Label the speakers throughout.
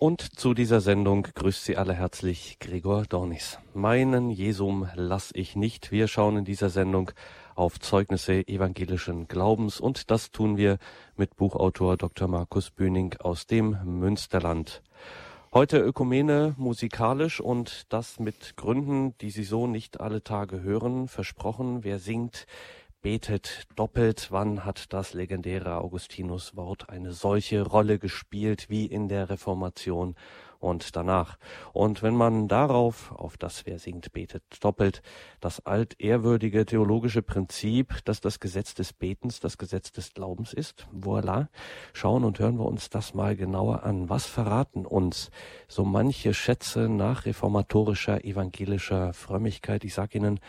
Speaker 1: Und zu dieser Sendung grüßt Sie alle herzlich Gregor Dornis. Meinen Jesum lass ich nicht. Wir schauen in dieser Sendung auf Zeugnisse evangelischen Glaubens und das tun wir mit Buchautor Dr. Markus Böning aus dem Münsterland. Heute Ökumene musikalisch und das mit Gründen, die Sie so nicht alle Tage hören. Versprochen, wer singt, betet doppelt. Wann hat das legendäre Augustinus-Wort eine solche Rolle gespielt wie in der Reformation und danach. Und wenn man darauf, auf das wer singt, betet, doppelt, das altehrwürdige theologische Prinzip, dass das Gesetz des Betens das Gesetz des Glaubens ist, voilà, schauen und hören wir uns das mal genauer an. Was verraten uns so manche Schätze nach reformatorischer evangelischer Frömmigkeit? Ich sage Ihnen,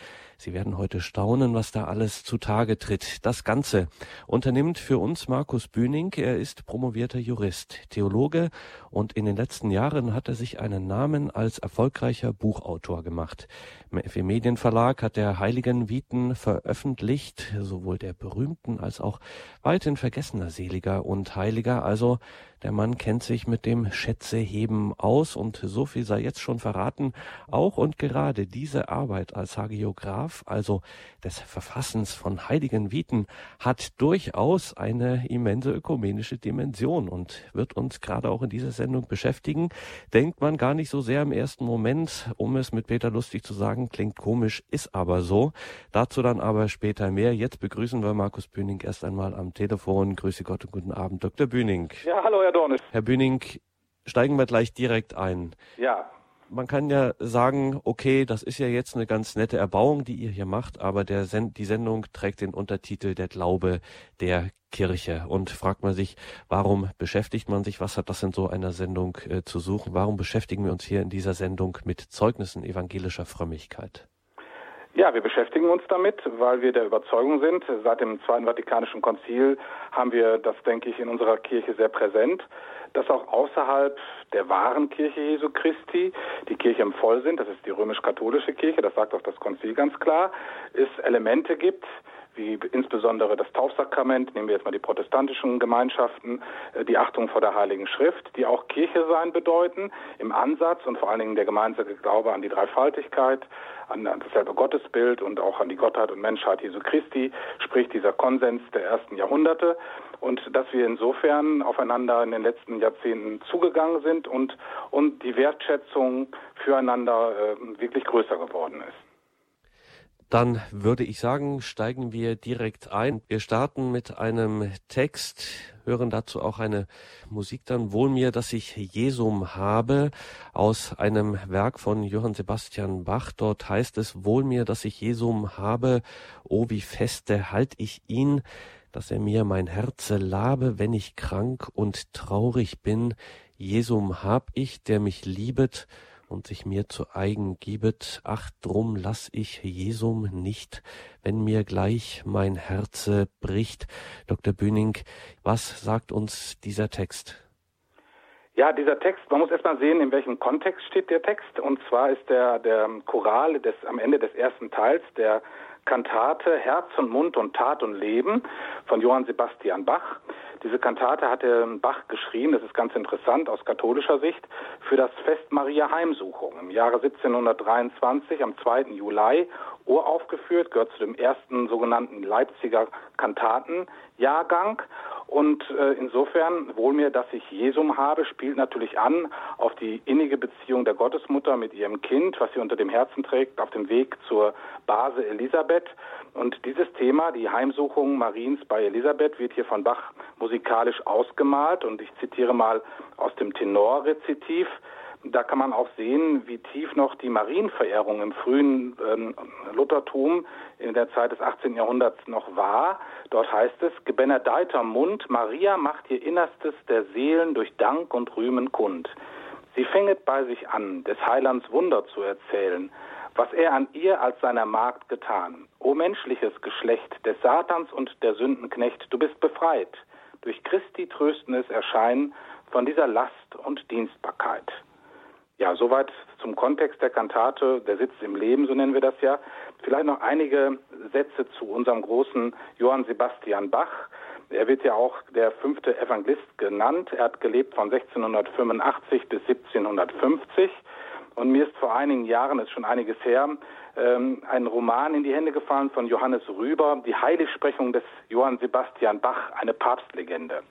Speaker 1: Sie werden heute staunen, was da alles zutage tritt. Das Ganze unternimmt für uns Markus Bühning. Er ist promovierter Jurist, Theologe und in den letzten Jahren hat er sich einen Namen als erfolgreicher Buchautor gemacht. Im FE Medienverlag hat er Heiligen Viten veröffentlicht, sowohl der berühmten als auch weithin vergessener Seliger und Heiliger, also der Mann kennt sich mit dem Schätzeheben aus und so viel sei jetzt schon verraten, auch und gerade diese Arbeit als Hagiograph, also des Verfassens von heiligen Viten, hat durchaus eine immense ökumenische Dimension und wird uns gerade auch in dieser Sendung beschäftigen. Denkt man gar nicht so sehr im ersten Moment, um es mit Peter Lustig zu sagen, klingt komisch, ist aber so. Dazu dann aber später mehr. Jetzt begrüßen wir Markus Bühning erst einmal am Telefon. Grüße Gott und guten Abend, Dr. Bühning.
Speaker 2: Ja, hallo, Herr Herr Dornis.
Speaker 1: Herr Bühning, steigen wir gleich direkt ein.
Speaker 2: Ja.
Speaker 1: Man kann ja sagen, okay, das ist ja jetzt eine ganz nette Erbauung, die ihr hier macht, aber Send die Sendung trägt den Untertitel Der Glaube der Kirche. Und fragt man sich, warum beschäftigt man sich, was hat das in so einer Sendung äh, zu suchen? Warum beschäftigen wir uns hier in dieser Sendung mit Zeugnissen evangelischer Frömmigkeit?
Speaker 2: Ja, wir beschäftigen uns damit, weil wir der Überzeugung sind, seit dem Zweiten Vatikanischen Konzil haben wir das, denke ich, in unserer Kirche sehr präsent, dass auch außerhalb der wahren Kirche Jesu Christi, die Kirche im Vollsinn, das ist die römisch-katholische Kirche, das sagt auch das Konzil ganz klar, es Elemente gibt, wie insbesondere das Taufsakrament, nehmen wir jetzt mal die protestantischen Gemeinschaften, äh, die Achtung vor der Heiligen Schrift, die auch Kirche sein bedeuten, im Ansatz und vor allen Dingen der gemeinsame Glaube an die Dreifaltigkeit, an dasselbe Gottesbild und auch an die Gottheit und Menschheit Jesu Christi, spricht dieser Konsens der ersten Jahrhunderte und dass wir insofern aufeinander in den letzten Jahrzehnten zugegangen sind und, und die Wertschätzung füreinander äh, wirklich größer geworden ist.
Speaker 1: Dann würde ich sagen, steigen wir direkt ein. Wir starten mit einem Text, hören dazu auch eine Musik dann. Wohl mir, dass ich Jesum habe, aus einem Werk von Johann Sebastian Bach. Dort heißt es, wohl mir, dass ich Jesum habe, oh wie feste halt ich ihn, dass er mir mein Herze labe, wenn ich krank und traurig bin. Jesum hab ich, der mich liebet, und sich mir zu eigen gibet, ach drum lass ich Jesum nicht, wenn mir gleich mein Herze bricht. Dr. Bühning, was sagt uns dieser Text?
Speaker 2: Ja, dieser Text, man muss erstmal sehen, in welchem Kontext steht der Text. Und zwar ist der, der Choral des, am Ende des ersten Teils der Kantate Herz und Mund und Tat und Leben von Johann Sebastian Bach. Diese Kantate hatte Bach geschrieben, das ist ganz interessant aus katholischer Sicht, für das Fest Maria Heimsuchung im Jahre 1723 am 2. Juli uraufgeführt, gehört zu dem ersten sogenannten Leipziger Kantatenjahrgang und äh, insofern, wohl mir, dass ich Jesum habe, spielt natürlich an auf die innige Beziehung der Gottesmutter mit ihrem Kind, was sie unter dem Herzen trägt, auf dem Weg zur Base Elisabeth. Und dieses Thema, die Heimsuchung Mariens bei Elisabeth, wird hier von Bach musikalisch ausgemalt. Und ich zitiere mal aus dem Tenorrezitiv. Da kann man auch sehen, wie tief noch die Marienverehrung im frühen ähm, Luthertum in der Zeit des 18. Jahrhunderts noch war. Dort heißt es, gebenedeiter Mund, Maria macht ihr Innerstes der Seelen durch Dank und Rühmen kund. Sie fänget bei sich an, des Heilands Wunder zu erzählen, was er an ihr als seiner Magd getan. O menschliches Geschlecht des Satans und der Sündenknecht, du bist befreit, durch Christi tröstendes Erscheinen von dieser Last und Dienstbarkeit. Ja, soweit zum Kontext der Kantate, der Sitz im Leben, so nennen wir das ja. Vielleicht noch einige Sätze zu unserem großen Johann Sebastian Bach. Er wird ja auch der fünfte Evangelist genannt. Er hat gelebt von 1685 bis 1750. Und mir ist vor einigen Jahren, ist schon einiges her, ähm, ein Roman in die Hände gefallen von Johannes Rüber, die Heiligsprechung des Johann Sebastian Bach, eine Papstlegende.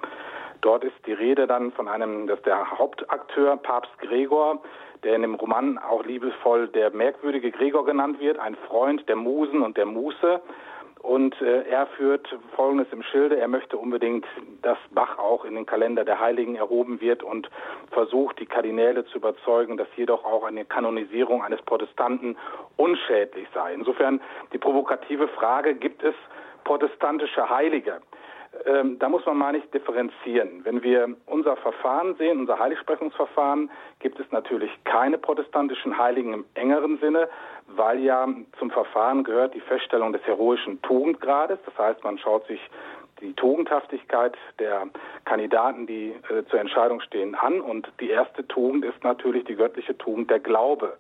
Speaker 2: Dort ist die Rede dann von einem, das ist der Hauptakteur, Papst Gregor, der in dem Roman auch liebevoll der merkwürdige Gregor genannt wird, ein Freund der Musen und der Muße. Und äh, er führt Folgendes im Schilde. Er möchte unbedingt, dass Bach auch in den Kalender der Heiligen erhoben wird und versucht, die Kardinäle zu überzeugen, dass jedoch auch eine Kanonisierung eines Protestanten unschädlich sei. Insofern die provokative Frage, gibt es protestantische Heilige? Ähm, da muss man mal nicht differenzieren. Wenn wir unser Verfahren sehen, unser Heiligsprechungsverfahren, gibt es natürlich keine protestantischen Heiligen im engeren Sinne, weil ja zum Verfahren gehört die Feststellung des heroischen Tugendgrades. Das heißt, man schaut sich die Tugendhaftigkeit der Kandidaten, die äh, zur Entscheidung stehen, an. Und die erste Tugend ist natürlich die göttliche Tugend der Glaube.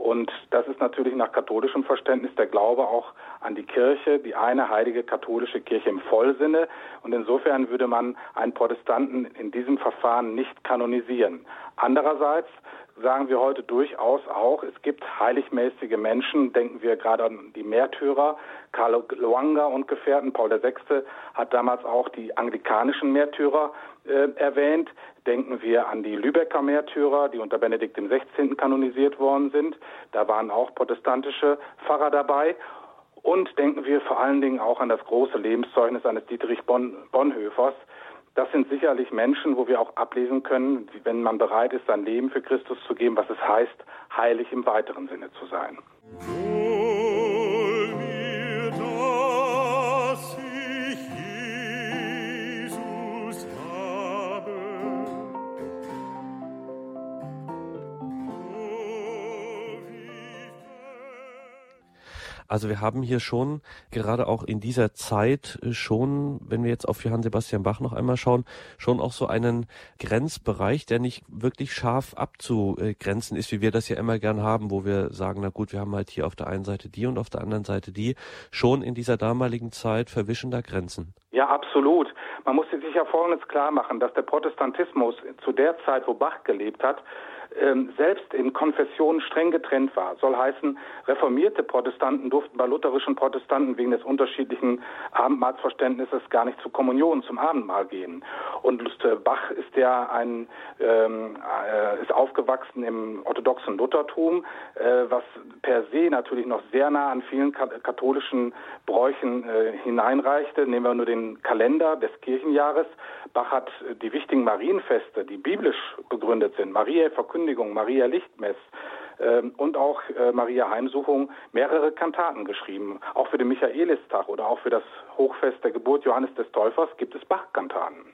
Speaker 2: Und das ist natürlich nach katholischem Verständnis der Glaube auch an die Kirche, die eine heilige katholische Kirche im Vollsinne. Und insofern würde man einen Protestanten in diesem Verfahren nicht kanonisieren. Andererseits sagen wir heute durchaus auch, es gibt heiligmäßige Menschen, denken wir gerade an die Märtyrer, Karl Luanga und Gefährten, Paul VI. hat damals auch die anglikanischen Märtyrer äh, erwähnt. Denken wir an die Lübecker Märtyrer, die unter Benedikt XVI. kanonisiert worden sind. Da waren auch protestantische Pfarrer dabei. Und denken wir vor allen Dingen auch an das große Lebenszeugnis eines Dietrich Bonn Bonhoeffers, das sind sicherlich Menschen, wo wir auch ablesen können, wenn man bereit ist, sein Leben für Christus zu geben, was es heißt, heilig im weiteren Sinne zu sein.
Speaker 1: Also wir haben hier schon, gerade auch in dieser Zeit äh, schon, wenn wir jetzt auf Johann Sebastian Bach noch einmal schauen, schon auch so einen Grenzbereich, der nicht wirklich scharf abzugrenzen ist, wie wir das ja immer gern haben, wo wir sagen, na gut, wir haben halt hier auf der einen Seite die und auf der anderen Seite die, schon in dieser damaligen Zeit verwischender Grenzen.
Speaker 2: Ja, absolut. Man muss sich ja Folgendes klar machen, dass der Protestantismus zu der Zeit, wo Bach gelebt hat, ähm, selbst in Konfessionen streng getrennt war. Soll heißen, reformierte Protestanten durften bei lutherischen Protestanten wegen des unterschiedlichen Abendmahlsverständnisses gar nicht zur Kommunion, zum Abendmahl gehen. Und äh, Bach ist ja ein, ähm, äh, ist aufgewachsen im orthodoxen Luthertum, äh, was per se natürlich noch sehr nah an vielen katholischen Bräuchen äh, hineinreichte. Nehmen wir nur den Kalender des Kirchenjahres. Bach hat die wichtigen Marienfeste, die biblisch begründet sind, Maria Verkündigung, Maria Lichtmess, ähm, und auch äh, Maria Heimsuchung mehrere Kantaten geschrieben. Auch für den Michaelistag oder auch für das Hochfest der Geburt Johannes des Täufers gibt es Bach-Kantaten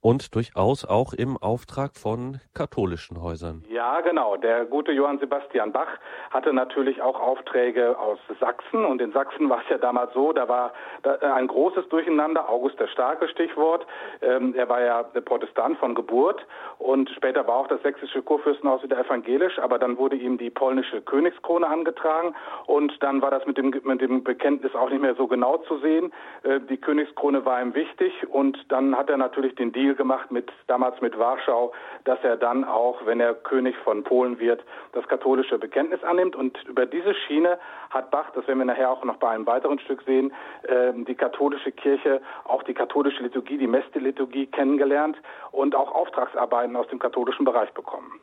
Speaker 1: und durchaus auch im Auftrag von katholischen Häusern.
Speaker 2: Ja, genau. Der gute Johann Sebastian Bach hatte natürlich auch Aufträge aus Sachsen und in Sachsen war es ja damals so, da war ein großes Durcheinander, August der Starke Stichwort. Ähm, er war ja Protestant von Geburt und später war auch das sächsische Kurfürstenhaus wieder evangelisch, aber dann wurde ihm die polnische Königskrone angetragen und dann war das mit dem, mit dem Bekenntnis auch nicht mehr so genau zu sehen. Äh, die Königskrone war ihm wichtig und dann hat er natürlich den Deal gemacht mit damals mit Warschau, dass er dann auch, wenn er König von Polen wird, das katholische Bekenntnis annimmt. Und über diese Schiene hat Bach, das werden wir nachher auch noch bei einem weiteren Stück sehen, ähm, die katholische Kirche, auch die katholische Liturgie, die Meste-Liturgie kennengelernt und auch Auftragsarbeiten aus dem katholischen Bereich bekommen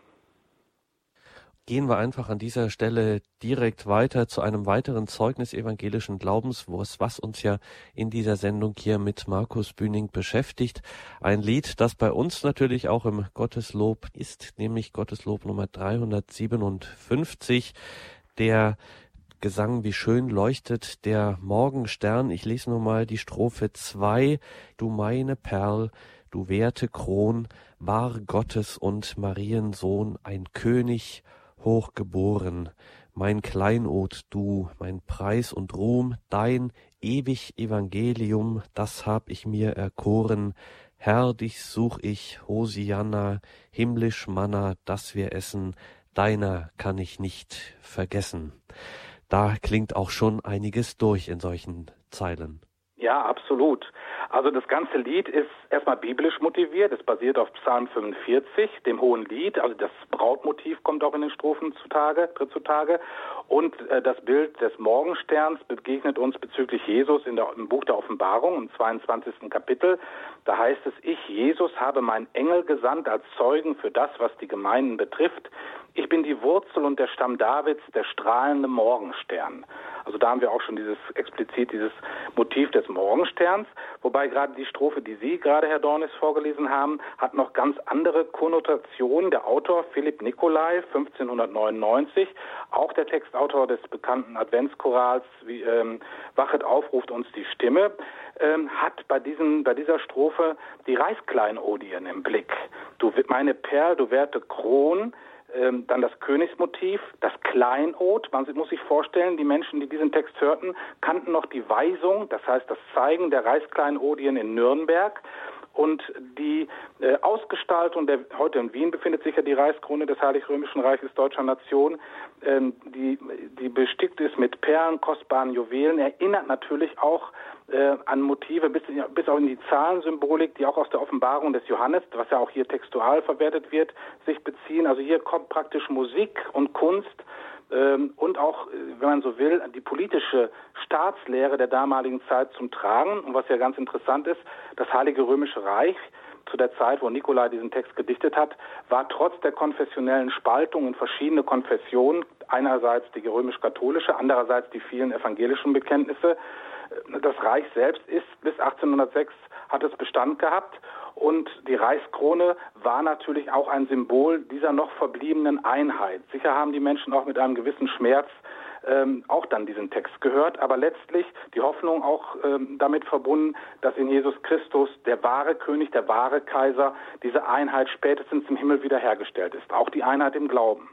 Speaker 1: gehen wir einfach an dieser Stelle direkt weiter zu einem weiteren Zeugnis evangelischen Glaubens, was uns ja in dieser Sendung hier mit Markus Bühning beschäftigt. Ein Lied, das bei uns natürlich auch im Gotteslob ist, nämlich Gotteslob Nummer 357, der Gesang, wie schön leuchtet der Morgenstern. Ich lese nur mal die Strophe 2. Du meine Perl, du werte Kron, war Gottes und Mariensohn, ein König, hochgeboren, mein Kleinod du, mein Preis und Ruhm, dein ewig Evangelium, das hab ich mir erkoren, Herr, dich such ich, Hosianna, himmlisch Manna, das wir essen, deiner kann ich nicht vergessen. Da klingt auch schon einiges durch in solchen Zeilen.
Speaker 2: Ja, absolut. Also das ganze Lied ist erstmal biblisch motiviert. Es basiert auf Psalm 45, dem Hohen Lied. Also das Brautmotiv kommt auch in den Strophen zutage, tritt zutage. Und äh, das Bild des Morgensterns begegnet uns bezüglich Jesus in der, im Buch der Offenbarung im 22. Kapitel. Da heißt es, ich, Jesus, habe meinen Engel gesandt als Zeugen für das, was die Gemeinden betrifft. Ich bin die Wurzel und der Stamm Davids, der strahlende Morgenstern. Also da haben wir auch schon dieses explizit dieses Motiv des Morgensterns, wobei gerade die Strophe, die Sie gerade, Herr Dornis, vorgelesen haben, hat noch ganz andere Konnotationen. Der Autor Philipp Nicolai, 1599, auch der Textautor des bekannten Adventschorals wie, ähm, Wachet auf, ruft uns die Stimme, ähm, hat bei, diesen, bei dieser Strophe die Reichskleinodien im Blick. Du, meine Perl, du werte Kron, ähm, dann das Königsmotiv, das Kleinod. Man muss sich vorstellen, die Menschen, die diesen Text hörten, kannten noch die Weisung, das heißt das Zeigen der Reichskleinodien in Nürnberg. Und die äh, Ausgestaltung der, heute in Wien befindet sich ja die Reichskrone des Heilig Römischen Reiches Deutscher Nation, ähm, die, die bestickt ist mit Perlen, kostbaren Juwelen, erinnert natürlich auch äh, an Motive bis, bis auch in die Zahlensymbolik, die auch aus der Offenbarung des Johannes, was ja auch hier textual verwertet wird, sich beziehen. Also hier kommt praktisch Musik und Kunst ähm, und auch, äh, wenn man so will, die politische Staatslehre der damaligen Zeit zum Tragen. Und was ja ganz interessant ist, das Heilige Römische Reich zu der Zeit, wo Nikolai diesen Text gedichtet hat, war trotz der konfessionellen Spaltung in verschiedene Konfessionen, einerseits die römisch-katholische, andererseits die vielen evangelischen Bekenntnisse, das Reich selbst ist bis 1806 hat es Bestand gehabt und die Reichskrone war natürlich auch ein Symbol dieser noch verbliebenen Einheit. Sicher haben die Menschen auch mit einem gewissen Schmerz ähm, auch dann diesen Text gehört, aber letztlich die Hoffnung auch ähm, damit verbunden, dass in Jesus Christus der wahre König, der wahre Kaiser, diese Einheit spätestens im Himmel wiederhergestellt ist. Auch die Einheit im Glauben.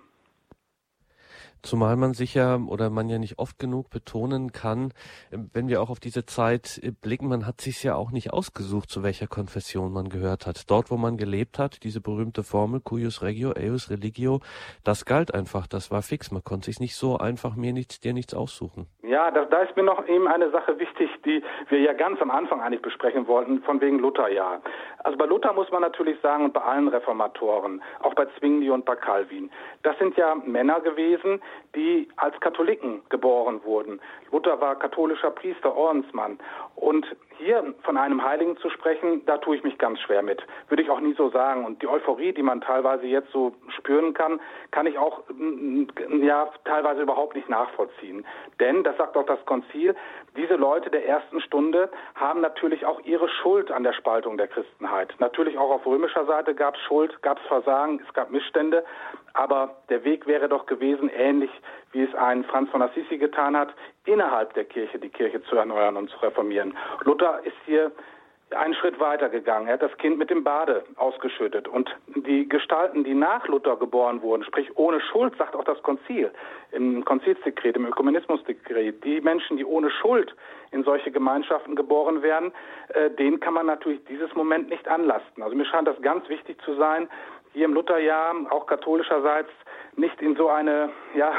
Speaker 1: Zumal man sich ja oder man ja nicht oft genug betonen kann, ähm, wenn wir auch auf diese Zeit äh, blicken, man hat sich ja auch nicht ausgesucht, zu welcher Konfession man gehört hat. Dort, wo man gelebt hat, diese berühmte Formel cuius regio, eius religio, das galt einfach, das war fix. Man konnte sich nicht so einfach mir nichts, dir nichts aussuchen.
Speaker 2: Ja, da, da ist mir noch eben eine Sache wichtig, die wir ja ganz am Anfang eigentlich besprechen wollten, von wegen Luther ja. Also bei Luther muss man natürlich sagen und bei allen Reformatoren, auch bei Zwingli und bei Calvin, das sind ja Männer gewesen, die als Katholiken geboren wurden. Luther war katholischer Priester, Ordensmann. Und hier von einem Heiligen zu sprechen, da tue ich mich ganz schwer mit. Würde ich auch nie so sagen. Und die Euphorie, die man teilweise jetzt so spüren kann, kann ich auch mm, ja teilweise überhaupt nicht nachvollziehen. Denn, das sagt auch das Konzil, diese Leute der ersten Stunde haben natürlich auch ihre Schuld an der Spaltung der Christenheit. Natürlich auch auf römischer Seite gab es Schuld, gab es Versagen, es gab Missstände. Aber der Weg wäre doch gewesen, ähnlich wie es ein Franz von Assisi getan hat, innerhalb der Kirche die Kirche zu erneuern und zu reformieren. Luther ist hier einen Schritt weiter gegangen. Er hat das Kind mit dem Bade ausgeschüttet. Und die Gestalten, die nach Luther geboren wurden, sprich ohne Schuld, sagt auch das Konzil, im Konzilsdekret, im Ökumenismusdekret, die Menschen, die ohne Schuld in solche Gemeinschaften geboren werden, äh, denen kann man natürlich dieses Moment nicht anlasten. Also mir scheint das ganz wichtig zu sein, hier im Lutherjahr, auch katholischerseits, nicht in so eine, ja,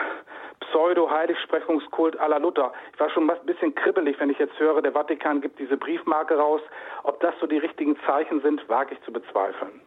Speaker 2: Pseudo-Heiligsprechungskult à Luther. Ich war schon ein bisschen kribbelig, wenn ich jetzt höre, der Vatikan gibt diese Briefmarke raus. Ob das so die richtigen Zeichen sind, wage ich zu bezweifeln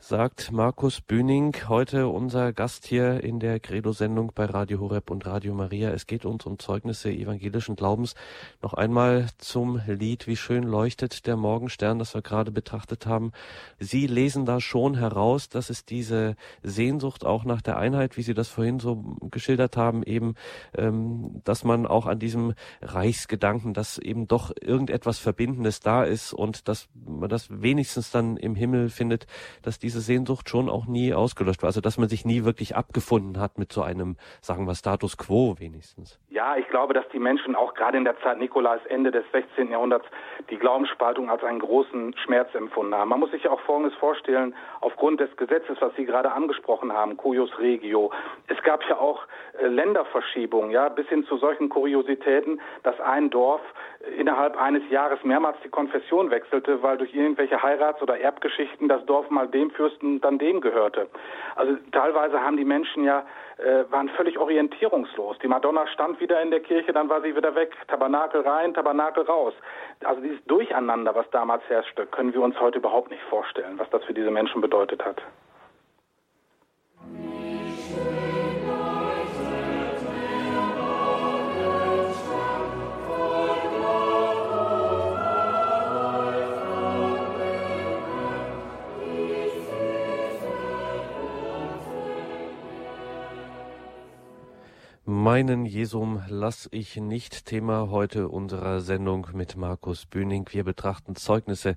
Speaker 1: sagt Markus Bühning, heute unser Gast hier in der Credo-Sendung bei Radio Horeb und Radio Maria. Es geht uns um Zeugnisse evangelischen Glaubens. Noch einmal zum Lied Wie schön leuchtet der Morgenstern, das wir gerade betrachtet haben. Sie lesen da schon heraus, dass es diese Sehnsucht auch nach der Einheit, wie Sie das vorhin so geschildert haben, eben, ähm, dass man auch an diesem Reichsgedanken, dass eben doch irgendetwas Verbindendes da ist und dass man das wenigstens dann im Himmel findet, dass die diese Sehnsucht schon auch nie ausgelöscht war. Also dass man sich nie wirklich abgefunden hat mit so einem, sagen wir, Status quo wenigstens.
Speaker 2: Ja, ich glaube, dass die Menschen auch gerade in der Zeit Nikolais Ende des 16. Jahrhunderts die Glaubensspaltung als einen großen Schmerz empfunden haben. Man muss sich ja auch Folgendes vorstellen, aufgrund des Gesetzes, was Sie gerade angesprochen haben, Cuius Regio. Es gab ja auch äh, Länderverschiebungen, ja, bis hin zu solchen Kuriositäten, dass ein Dorf innerhalb eines Jahres mehrmals die Konfession wechselte, weil durch irgendwelche Heirats- oder Erbgeschichten das Dorf mal dem Kurfürsten dann dem gehörte. Also teilweise haben die Menschen ja äh, waren völlig orientierungslos. Die Madonna stand wieder in der Kirche, dann war sie wieder weg. Tabernakel rein, Tabernakel raus. Also dieses Durcheinander, was damals herrschte, können wir uns heute überhaupt nicht vorstellen, was das für diese Menschen bedeutet hat.
Speaker 1: Meinen Jesum lass ich nicht Thema heute unserer Sendung mit Markus Bühning. Wir betrachten Zeugnisse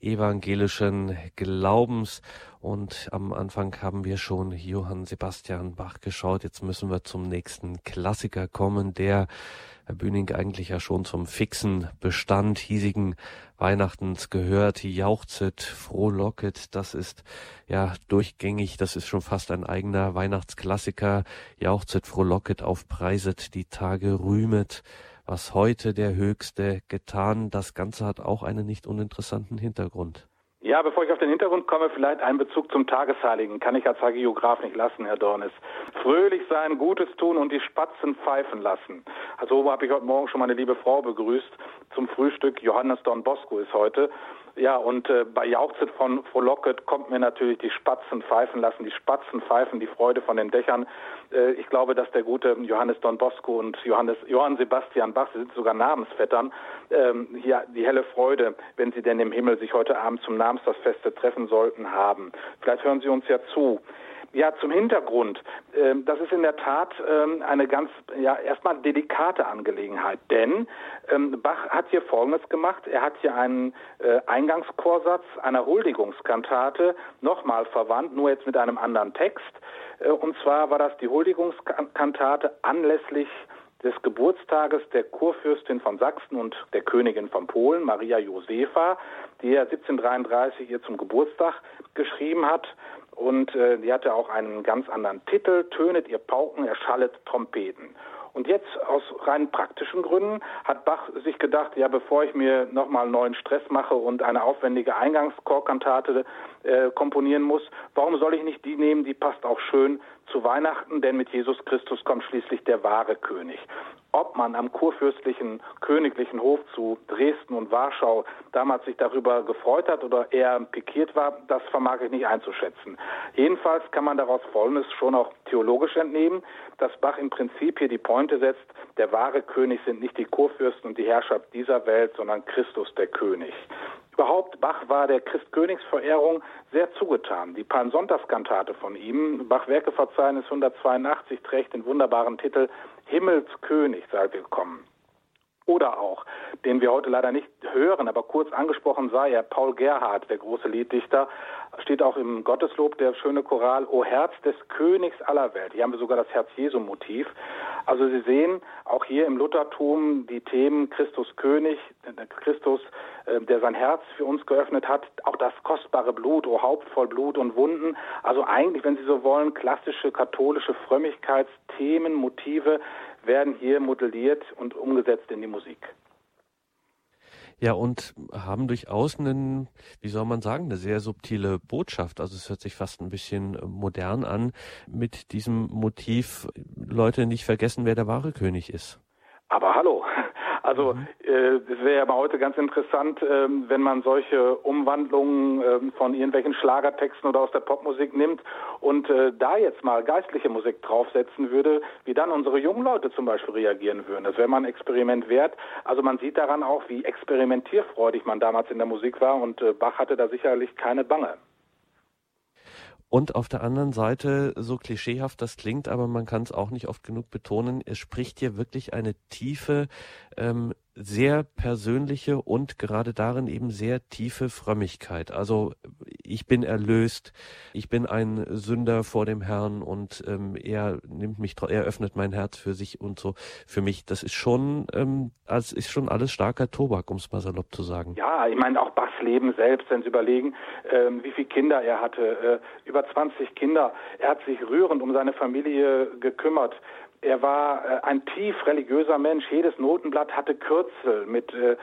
Speaker 1: evangelischen Glaubens und am Anfang haben wir schon Johann Sebastian Bach geschaut. Jetzt müssen wir zum nächsten Klassiker kommen, der Herr Bühning eigentlich ja schon zum fixen Bestand hiesigen Weihnachtens gehört. Jauchzet, frohlocket, das ist ja durchgängig, das ist schon fast ein eigener Weihnachtsklassiker. Jauchzet, frohlocket, aufpreiset, die Tage rühmet was heute der Höchste getan. Das Ganze hat auch einen nicht uninteressanten Hintergrund.
Speaker 2: Ja, bevor ich auf den Hintergrund komme, vielleicht ein Bezug zum Tagesheiligen. Kann ich als Hagiograf nicht lassen, Herr Dornis. Fröhlich sein, Gutes tun und die Spatzen pfeifen lassen. Also habe ich heute Morgen schon meine liebe Frau begrüßt zum Frühstück. Johannes Don Bosco ist heute. Ja, und äh, bei Jauchzet von Frohlocket kommt mir natürlich die Spatzen pfeifen lassen. Die Spatzen pfeifen die Freude von den Dächern. Äh, ich glaube, dass der gute Johannes Don Bosco und Johannes, Johann Sebastian Bach, sie sind sogar Namensvettern, ähm, hier die helle Freude, wenn sie denn im Himmel sich heute Abend zum Namensfeste treffen sollten, haben. Vielleicht hören Sie uns ja zu. Ja, zum Hintergrund. Ähm, das ist in der Tat ähm, eine ganz, ja, erstmal delikate Angelegenheit, denn ähm, Bach hat hier Folgendes gemacht. Er hat hier einen äh, Eingangskorsatz einer Huldigungskantate nochmal verwandt, nur jetzt mit einem anderen Text. Äh, und zwar war das die Huldigungskantate anlässlich des Geburtstages der Kurfürstin von Sachsen und der Königin von Polen, Maria Josefa, die er 1733 ihr zum Geburtstag geschrieben hat. Und äh, die hatte auch einen ganz anderen Titel, Tönet ihr Pauken, erschallet Trompeten. Und jetzt aus rein praktischen Gründen hat Bach sich gedacht, ja, bevor ich mir nochmal neuen Stress mache und eine aufwendige Eingangschorkantate äh, komponieren muss, warum soll ich nicht die nehmen, die passt auch schön zu Weihnachten, denn mit Jesus Christus kommt schließlich der wahre König. Ob man am kurfürstlichen königlichen Hof zu Dresden und Warschau damals sich darüber gefreut hat oder eher pikiert war, das vermag ich nicht einzuschätzen. Jedenfalls kann man daraus Folgendes schon auch theologisch entnehmen, dass Bach im Prinzip hier die Pointe setzt, der wahre König sind nicht die Kurfürsten und die Herrschaft dieser Welt, sondern Christus der König. Überhaupt, Bach war der Christkönigsverehrung sehr zugetan. Die Palmsonntagskantate von ihm, Bach-Werkeverzeichnis 182, trägt den wunderbaren Titel Himmelskönig sei willkommen. Oder auch, den wir heute leider nicht hören, aber kurz angesprochen sei er, Paul Gerhard, der große Lieddichter, steht auch im Gotteslob der schöne Choral, O Herz des Königs aller Welt. Hier haben wir sogar das Herz-Jesu-Motiv. Also Sie sehen auch hier im Luthertum die Themen Christus König, Christus, äh, der sein Herz für uns geöffnet hat, auch das kostbare Blut, O Haupt voll Blut und Wunden. Also eigentlich, wenn Sie so wollen, klassische katholische Frömmigkeitsthemen, Motive, werden hier modelliert und umgesetzt in die Musik.
Speaker 1: Ja, und haben durchaus einen, wie soll man sagen, eine sehr subtile Botschaft. Also es hört sich fast ein bisschen modern an, mit diesem Motiv Leute nicht vergessen, wer der wahre König ist.
Speaker 2: Aber hallo, also mhm. äh, es wäre ja mal heute ganz interessant, ähm, wenn man solche Umwandlungen ähm, von irgendwelchen Schlagertexten oder aus der Popmusik nimmt und äh, da jetzt mal geistliche Musik draufsetzen würde, wie dann unsere jungen Leute zum Beispiel reagieren würden. Das wäre mal ein Experiment wert. Also man sieht daran auch, wie experimentierfreudig man damals in der Musik war und äh, Bach hatte da sicherlich keine Bange.
Speaker 1: Und auf der anderen Seite, so klischeehaft das klingt, aber man kann es auch nicht oft genug betonen, es spricht hier wirklich eine tiefe ähm, sehr persönliche und gerade darin eben sehr tiefe Frömmigkeit. Also ich bin erlöst, ich bin ein Sünder vor dem Herrn und ähm, er nimmt mich, er öffnet mein Herz für sich und so für mich. Das ist schon, ähm, als ist schon alles starker Tobak, um es mal salopp zu sagen.
Speaker 2: Ja, ich meine auch Bachs Leben selbst, wenn Sie überlegen, ähm, wie viele Kinder er hatte, äh, über 20 Kinder. Er hat sich rührend um seine Familie gekümmert er war äh, ein tief religiöser Mensch. Jedes Notenblatt hatte Kürzel mit äh,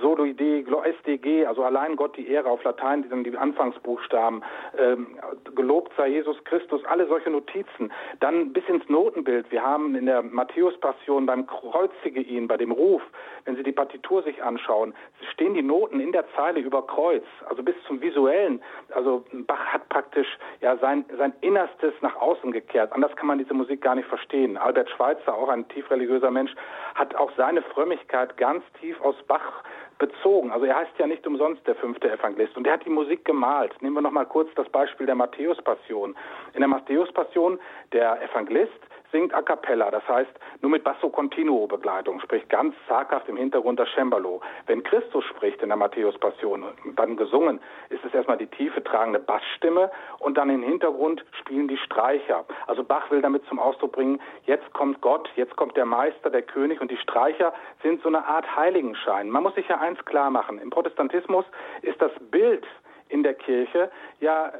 Speaker 2: Solo Ide, SDG, also allein Gott die Ehre auf Latein, die dann die Anfangsbuchstaben. Ähm, gelobt sei Jesus Christus, alle solche Notizen. Dann bis ins Notenbild. Wir haben in der Matthäus-Passion beim Kreuzige ihn, bei dem Ruf, wenn Sie die Partitur sich anschauen, stehen die Noten in der Zeile über Kreuz, also bis zum visuellen. Also Bach hat praktisch ja sein, sein Innerstes nach außen gekehrt. Anders kann man diese Musik gar nicht verstehen. Albert Schweitzer, auch ein tief religiöser Mensch, hat auch seine Frömmigkeit ganz tief aus Bach bezogen. Also er heißt ja nicht umsonst der fünfte Evangelist. Und er hat die Musik gemalt. Nehmen wir noch mal kurz das Beispiel der Matthäus-Passion. In der Matthäus-Passion, der Evangelist singt a cappella, das heißt nur mit Basso Continuo Begleitung, sprich ganz zaghaft im Hintergrund das Cembalo. Wenn Christus spricht in der Matthäus-Passion, dann gesungen, ist es erstmal die tiefe tragende Bassstimme und dann im Hintergrund spielen die Streicher. Also Bach will damit zum Ausdruck bringen, jetzt kommt Gott, jetzt kommt der Meister, der König und die Streicher sind so eine Art Heiligenschein. Man muss sich ja eins klar machen, im Protestantismus ist das Bild in der Kirche ja äh,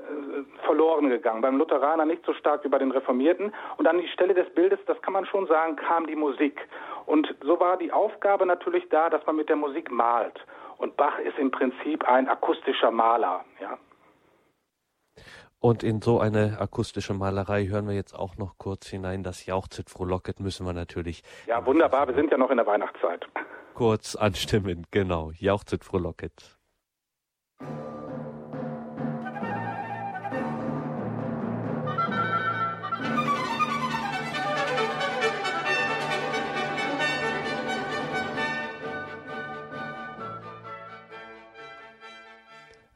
Speaker 2: verloren gegangen. Beim Lutheraner nicht so stark wie bei den Reformierten. Und an die Stelle des Bildes, das kann man schon sagen, kam die Musik. Und so war die Aufgabe natürlich da, dass man mit der Musik malt. Und Bach ist im Prinzip ein akustischer Maler. Ja.
Speaker 1: Und in so eine akustische Malerei hören wir jetzt auch noch kurz hinein. Das Jauchzit frohlocket müssen wir natürlich.
Speaker 2: Ja, wunderbar. Wir sind ja noch in der Weihnachtszeit.
Speaker 1: Kurz anstimmen, genau. Jauchzit frohlocket.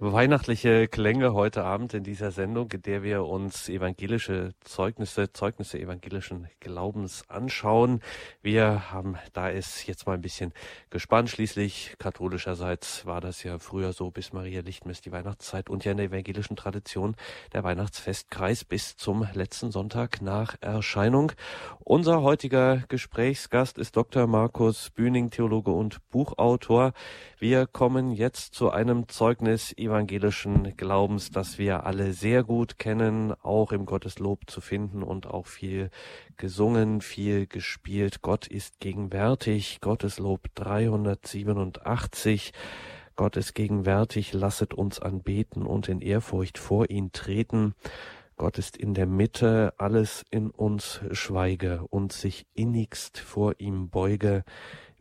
Speaker 1: Weihnachtliche Klänge heute Abend in dieser Sendung, in der wir uns evangelische Zeugnisse, Zeugnisse evangelischen Glaubens anschauen. Wir haben da ist jetzt mal ein bisschen gespannt. Schließlich katholischerseits war das ja früher so bis Maria Lichtmess die Weihnachtszeit und ja in der evangelischen Tradition der Weihnachtsfestkreis bis zum letzten Sonntag nach Erscheinung. Unser heutiger Gesprächsgast ist Dr. Markus Bühning, Theologe und Buchautor. Wir kommen jetzt zu einem Zeugnis evangelischen Glaubens, das wir alle sehr gut kennen, auch im Gotteslob zu finden und auch viel gesungen, viel gespielt. Gott ist gegenwärtig. Gotteslob 387. Gott ist gegenwärtig. Lasset uns anbeten und in Ehrfurcht vor ihn treten. Gott ist in der Mitte, alles in uns schweige und sich innigst vor ihm beuge.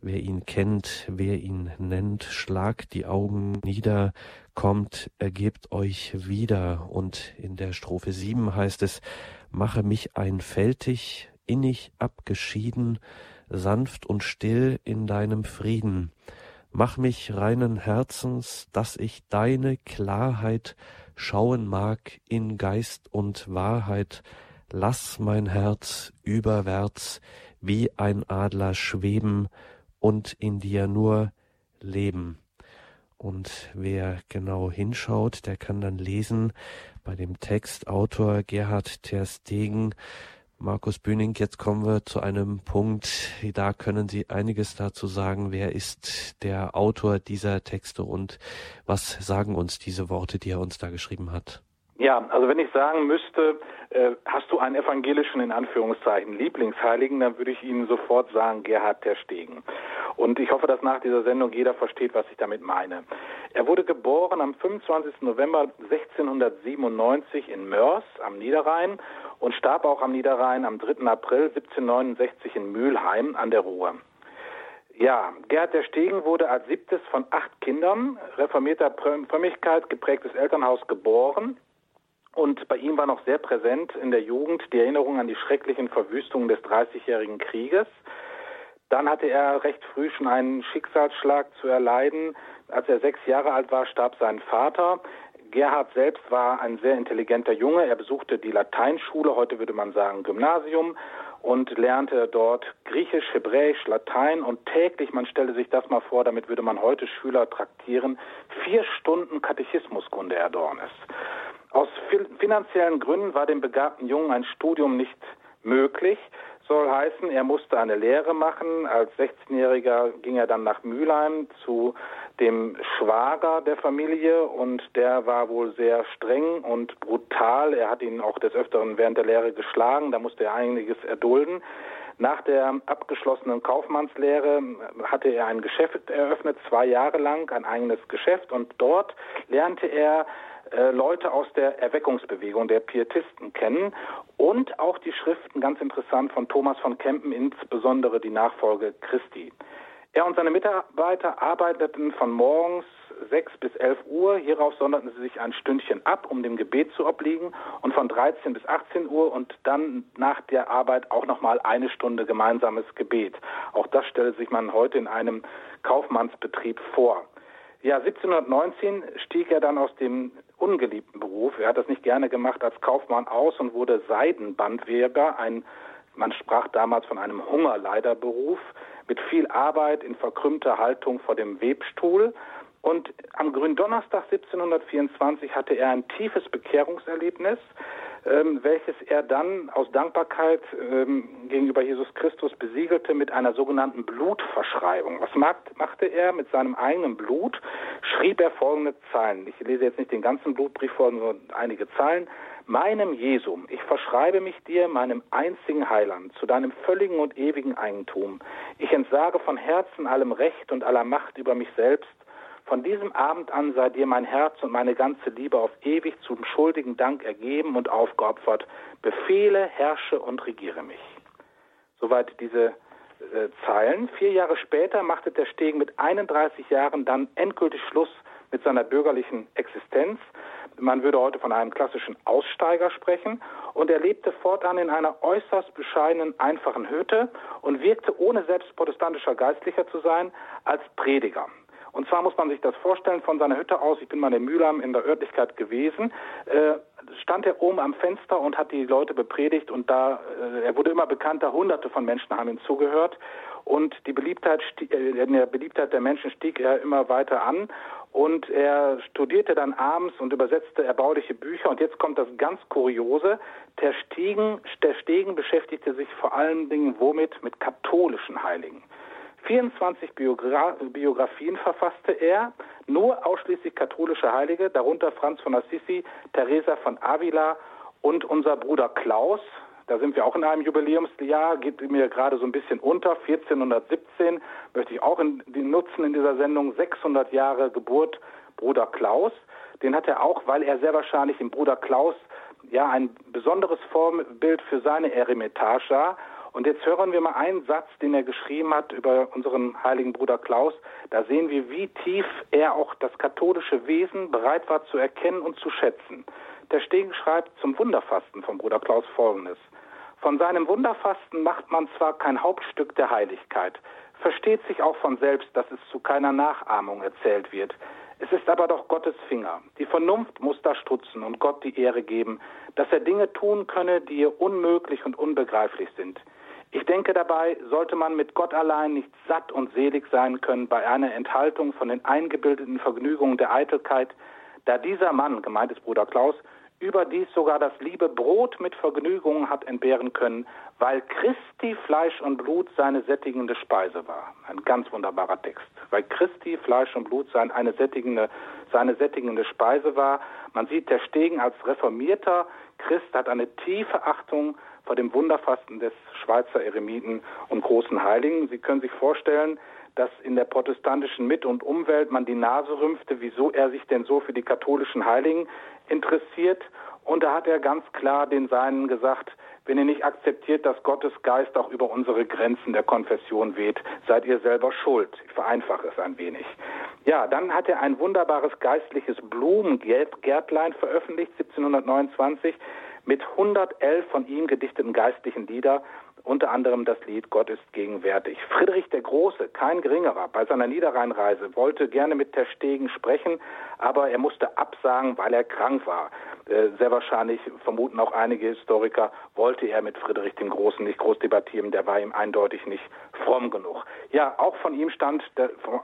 Speaker 1: Wer ihn kennt, wer ihn nennt, schlagt die Augen nieder, kommt, ergebt euch wieder. Und in der Strophe 7 heißt es, mache mich einfältig, innig abgeschieden, sanft und still in deinem Frieden. Mach mich reinen Herzens, dass ich deine Klarheit schauen mag in Geist und Wahrheit. Lass mein Herz überwärts wie ein Adler schweben, und in dir nur leben. Und wer genau hinschaut, der kann dann lesen bei dem Textautor Gerhard Terstegen, Markus Bühning, jetzt kommen wir zu einem Punkt, da können Sie einiges dazu sagen. Wer ist der Autor dieser Texte und was sagen uns diese Worte, die er uns da geschrieben hat?
Speaker 2: Ja, also wenn ich sagen müsste, äh, hast du einen evangelischen, in Anführungszeichen, Lieblingsheiligen, dann würde ich Ihnen sofort sagen, Gerhard der Stegen. Und ich hoffe, dass nach dieser Sendung jeder versteht, was ich damit meine. Er wurde geboren am 25. November 1697 in Mörs am Niederrhein und starb auch am Niederrhein am 3. April 1769 in Mülheim an der Ruhr. Ja, Gerhard der Stegen wurde als siebtes von acht Kindern reformierter Frömmigkeit geprägtes Elternhaus geboren und bei ihm war noch sehr präsent in der Jugend die Erinnerung an die schrecklichen Verwüstungen des Dreißigjährigen Krieges. Dann hatte er recht früh schon einen Schicksalsschlag zu erleiden. Als er sechs Jahre alt war, starb sein Vater. Gerhard selbst war ein sehr intelligenter Junge. Er besuchte die Lateinschule, heute würde man sagen Gymnasium, und lernte dort Griechisch, Hebräisch, Latein und täglich, man stelle sich das mal vor, damit würde man heute Schüler traktieren, vier Stunden Katechismuskunde Erdornes. Aus finanziellen Gründen war dem begabten Jungen ein Studium nicht möglich. Soll heißen, er musste eine Lehre machen. Als 16-Jähriger ging er dann nach Mülheim zu dem Schwager der Familie und der war wohl sehr streng und brutal. Er hat ihn auch des Öfteren während der Lehre geschlagen. Da musste er einiges erdulden. Nach der abgeschlossenen Kaufmannslehre hatte er ein Geschäft eröffnet, zwei Jahre lang, ein eigenes Geschäft. Und dort lernte er äh, Leute aus der Erweckungsbewegung der Pietisten kennen und auch die Schriften, ganz interessant, von Thomas von Kempen, insbesondere die Nachfolge Christi. Er und seine Mitarbeiter arbeiteten von morgens 6 bis 11 Uhr. Hierauf sonderten sie sich ein Stündchen ab, um dem Gebet zu obliegen und von 13 bis 18 Uhr und dann nach der Arbeit auch nochmal eine Stunde gemeinsames Gebet. Auch das stellt sich man heute in einem Kaufmannsbetrieb vor. Ja, 1719 stieg er dann aus dem ungeliebten Beruf. Er hat das nicht gerne gemacht als Kaufmann aus und wurde Seidenbandweber, ein man sprach damals von einem Hungerleiderberuf mit viel Arbeit in verkrümmter Haltung vor dem Webstuhl. Und am Gründonnerstag 1724 hatte er ein tiefes Bekehrungserlebnis, ähm, welches er dann aus Dankbarkeit ähm, gegenüber Jesus Christus besiegelte mit einer sogenannten Blutverschreibung. Was macht, machte er mit seinem eigenen Blut? Schrieb er folgende Zeilen. Ich lese jetzt nicht den ganzen Blutbrief vor, nur einige Zeilen meinem Jesum, ich verschreibe mich dir, meinem einzigen Heiland, zu deinem völligen und ewigen Eigentum. Ich entsage von Herzen allem Recht und aller Macht über mich selbst. Von diesem Abend an sei dir mein Herz und meine ganze Liebe auf ewig zum schuldigen Dank ergeben und aufgeopfert. Befehle, herrsche und regiere mich. Soweit diese äh, Zeilen. Vier Jahre später machte der Stegen mit 31 Jahren dann endgültig Schluss mit seiner bürgerlichen Existenz. Man würde heute von einem klassischen Aussteiger sprechen. Und er lebte fortan in einer äußerst bescheidenen, einfachen Hütte und wirkte, ohne selbst protestantischer Geistlicher zu sein, als Prediger. Und zwar muss man sich das vorstellen, von seiner Hütte aus, ich bin mal in Mühlheim in der Örtlichkeit gewesen, äh, stand er oben am Fenster und hat die Leute bepredigt und da, äh, er wurde immer bekannter, hunderte von Menschen haben ihm zugehört und die Beliebtheit, äh, der Beliebtheit der Menschen stieg er immer weiter an und er studierte dann abends und übersetzte erbauliche Bücher. Und jetzt kommt das ganz Kuriose. Der Stegen, der Stegen beschäftigte sich vor allen Dingen womit? Mit katholischen Heiligen. 24 Biogra Biografien verfasste er, nur ausschließlich katholische Heilige, darunter Franz von Assisi, Teresa von Avila und unser Bruder Klaus, da sind wir auch in einem Jubiläumsjahr, geht mir gerade so ein bisschen unter. 1417 möchte ich auch in, nutzen in dieser Sendung. 600 Jahre Geburt Bruder Klaus. Den hat er auch, weil er sehr wahrscheinlich im Bruder Klaus ja ein besonderes Vorbild für seine Eremitage war. Und jetzt hören wir mal einen Satz, den er geschrieben hat über unseren heiligen Bruder Klaus. Da sehen wir, wie tief er auch das katholische Wesen bereit war zu erkennen und zu schätzen. Der Stegen schreibt zum Wunderfasten von Bruder Klaus folgendes. Von seinem Wunderfasten macht man zwar kein Hauptstück der Heiligkeit, versteht sich auch von selbst, dass es zu keiner Nachahmung erzählt wird. Es ist aber doch Gottes Finger. Die Vernunft muss da stutzen und Gott die Ehre geben, dass er Dinge tun könne, die ihr unmöglich und unbegreiflich sind. Ich denke dabei, sollte man mit Gott allein nicht satt und selig sein können bei einer Enthaltung von den eingebildeten Vergnügungen der Eitelkeit, da dieser Mann, gemeint ist Bruder Klaus, überdies sogar das liebe Brot mit Vergnügungen hat entbehren können, weil Christi Fleisch und Blut seine sättigende Speise war. Ein ganz wunderbarer Text. Weil Christi Fleisch und Blut sein, eine sättigende, seine sättigende Speise war. Man sieht, der Stegen als reformierter Christ hat eine tiefe Achtung vor dem Wunderfasten des Schweizer Eremiten und großen Heiligen. Sie können sich vorstellen, dass in der protestantischen Mit- und Umwelt man die Nase rümpfte, wieso er sich denn so für die katholischen Heiligen interessiert. Und da hat er ganz klar den Seinen gesagt, wenn ihr nicht akzeptiert, dass Gottes Geist auch über unsere Grenzen der Konfession weht, seid ihr selber schuld. Ich vereinfache es ein wenig. Ja, dann hat er ein wunderbares geistliches Blumengärtlein veröffentlicht, 1729, mit 111 von ihm gedichteten geistlichen Lieder, unter anderem das Lied Gott ist gegenwärtig. Friedrich der Große, kein geringerer, bei seiner Niederrheinreise wollte gerne mit Ter Stegen sprechen, aber er musste absagen, weil er krank war. Äh, sehr wahrscheinlich vermuten auch einige Historiker, wollte er mit Friedrich dem Großen nicht groß debattieren, der war ihm eindeutig nicht fromm genug. Ja, auch von ihm stand,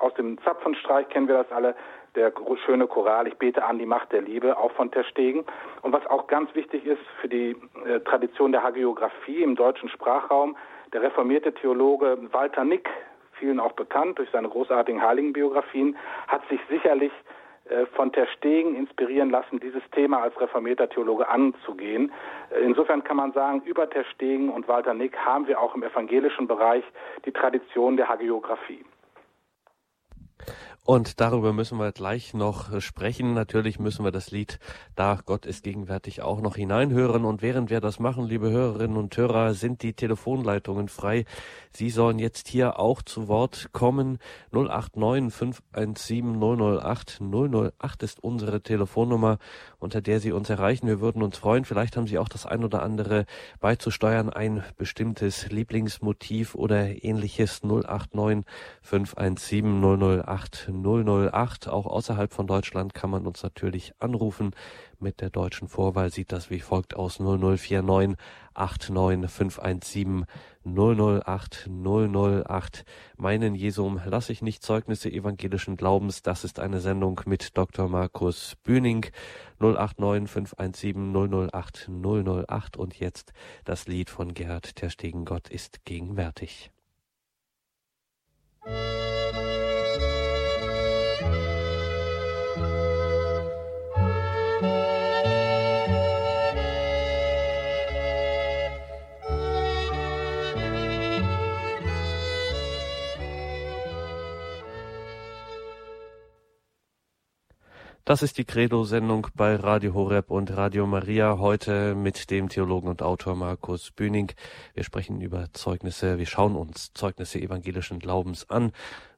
Speaker 2: aus dem Zapfenstreich kennen wir das alle, der schöne Choral, ich bete an die Macht der Liebe, auch von Terstegen. Und was auch ganz wichtig ist für die äh, Tradition der Hagiografie im deutschen Sprachraum, der reformierte Theologe Walter Nick, vielen auch bekannt durch seine großartigen Heiligenbiografien, hat sich sicherlich äh, von Ter Stegen inspirieren lassen, dieses Thema als reformierter Theologe anzugehen. Äh, insofern kann man sagen, über Ter Stegen und Walter Nick haben wir auch im evangelischen Bereich die Tradition der Hagiografie.
Speaker 1: Und darüber müssen wir gleich noch sprechen. Natürlich müssen wir das Lied Da Gott ist gegenwärtig auch noch hineinhören. Und während wir das machen, liebe Hörerinnen und Hörer, sind die Telefonleitungen frei. Sie sollen jetzt hier auch zu Wort kommen. 089 517 008 008 ist unsere Telefonnummer, unter der Sie uns erreichen. Wir würden uns freuen. Vielleicht haben Sie auch das ein oder andere beizusteuern, ein bestimmtes Lieblingsmotiv oder ähnliches. 089 517 008 008. Auch außerhalb von Deutschland kann man uns natürlich anrufen. Mit der deutschen Vorwahl sieht das wie folgt aus 0049 89517 008 008. Meinen Jesum lasse ich nicht Zeugnisse evangelischen Glaubens. Das ist eine Sendung mit Dr. Markus Bühning 089 517 008 008 und jetzt das Lied von Gerhard Terstegen Gott ist gegenwärtig. Das ist die Credo-Sendung bei Radio Horeb und Radio Maria. Heute mit dem Theologen und Autor Markus Bühning. Wir sprechen über Zeugnisse, wir schauen uns Zeugnisse evangelischen Glaubens an.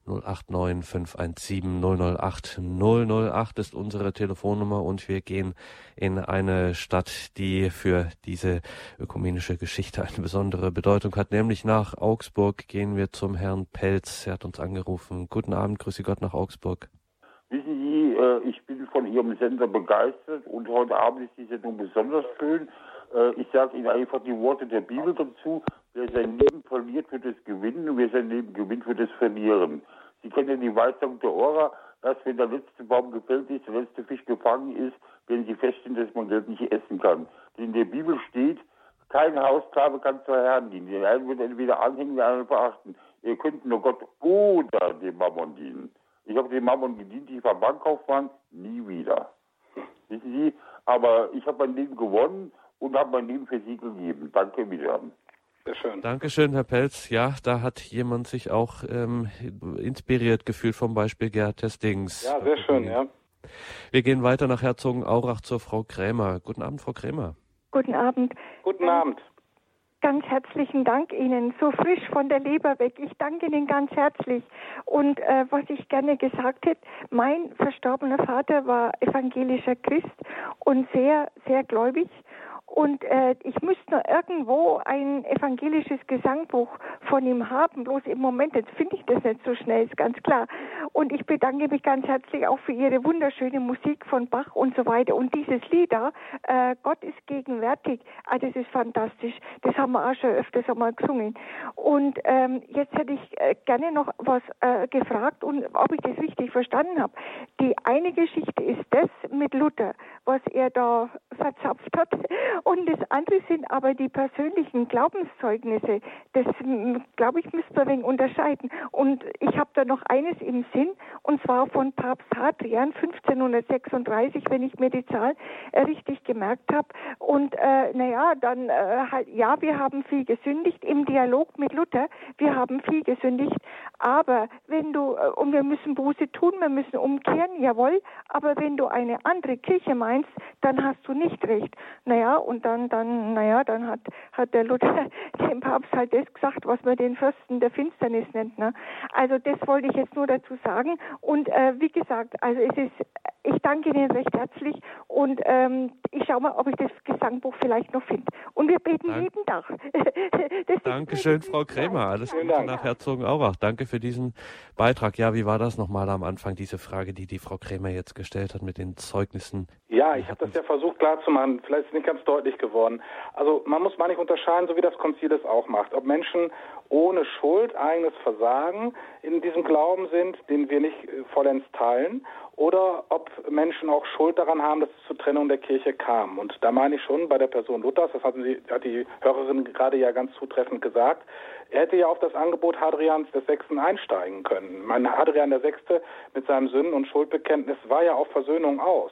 Speaker 1: 089 517 008 008 ist unsere Telefonnummer und wir gehen in eine Stadt, die für diese ökumenische Geschichte eine besondere Bedeutung hat, nämlich nach Augsburg gehen wir zum Herrn Pelz. Er hat uns angerufen. Guten Abend, grüße Gott nach Augsburg.
Speaker 3: Wissen Sie, äh, ich bin von Ihrem Sender begeistert und heute Abend ist die Sendung besonders schön. Äh, ich sage Ihnen einfach die Worte der Bibel dazu. Wer sein Leben verliert, wird es gewinnen und wer sein Leben gewinnt, wird es verlieren. Sie kennen die Weisung der Ora, dass wenn der letzte Baum gefällt ist, der letzte Fisch gefangen ist, werden Sie feststellen, dass man Geld nicht essen kann. Denn in der Bibel steht, kein Hausklave kann zwei Herren dienen. Der eine wird entweder anhängen, der andere verachten. Ihr könnt nur Gott oder dem Mammon dienen. Ich habe dem Mammon gedient, ich war Bankkaufmann, nie wieder. Wissen Sie, aber ich habe mein Leben gewonnen und habe mein Leben für Sie gegeben. Danke wieder.
Speaker 1: Sehr schön. Dankeschön, Herr Pelz. Ja, da hat jemand sich auch ähm, inspiriert gefühlt vom Beispiel Gerhard Testings.
Speaker 2: Ja, sehr schön, ja.
Speaker 1: Wir gehen weiter nach Herzogenaurach zur Frau Krämer. Guten Abend, Frau Krämer.
Speaker 4: Guten Abend.
Speaker 2: Guten Abend.
Speaker 4: Ganz herzlichen Dank Ihnen, so frisch von der Leber weg. Ich danke Ihnen ganz herzlich. Und äh, was ich gerne gesagt hätte, mein verstorbener Vater war evangelischer Christ und sehr, sehr gläubig. Und äh, ich müsste noch irgendwo ein evangelisches Gesangbuch von ihm haben. Bloß im Moment jetzt finde ich das nicht so schnell, ist ganz klar. Und ich bedanke mich ganz herzlich auch für Ihre wunderschöne Musik von Bach und so weiter. Und dieses Lied da, äh, Gott ist gegenwärtig, ah, das ist fantastisch. Das haben wir auch schon öfters einmal gesungen. Und ähm, jetzt hätte ich äh, gerne noch was äh, gefragt und ob ich das richtig verstanden habe. Die eine Geschichte ist das mit Luther, was er da verzapft hat. Und das andere sind aber die persönlichen Glaubenszeugnisse. Das, glaube ich, müsste man wenig unterscheiden. Und ich habe da noch eines im Sinn, und zwar von Papst Hadrian 1536, wenn ich mir die Zahl äh, richtig gemerkt habe. Und äh, naja, dann äh, halt, ja, wir haben viel gesündigt im Dialog mit Luther. Wir haben viel gesündigt. Aber wenn du, äh, und wir müssen Buße tun, wir müssen umkehren, jawohl. Aber wenn du eine andere Kirche meinst, dann hast du nicht recht. Naja, und dann, dann, naja, dann hat, hat der Luther dem Papst halt das gesagt, was man den Fürsten der Finsternis nennt. Ne? Also das wollte ich jetzt nur dazu sagen. Und äh, wie gesagt, also es ist, ich danke Ihnen recht herzlich und ähm, ich schaue mal, ob ich das Gesangbuch vielleicht noch finde. Und wir beten Dank. jeden Tag.
Speaker 1: Dankeschön, Frau Krämer. Alles Gute nach Herzogenaurach. Danke für diesen Beitrag. Ja, wie war das nochmal am Anfang, diese Frage, die die Frau Krämer jetzt gestellt hat mit den Zeugnissen
Speaker 2: Ja, ich habe das ja versucht klarzumachen. Vielleicht ist es nicht ganz deutlich geworden. Also man muss mal nicht unterscheiden, so wie das Konzil es auch macht, ob Menschen ohne Schuld eigenes Versagen in diesem Glauben sind, den wir nicht äh, vollends teilen, oder ob Menschen auch Schuld daran haben, dass es zur Trennung der Kirche kam. Und da meine ich schon bei der Person Luthers, das Sie, hat die Hörerin gerade ja ganz zutreffend gesagt, er hätte ja auf das Angebot Hadrians des Sechsten einsteigen können. Mein Hadrian der Sechste mit seinem Sünden- und Schuldbekenntnis war ja auf Versöhnung aus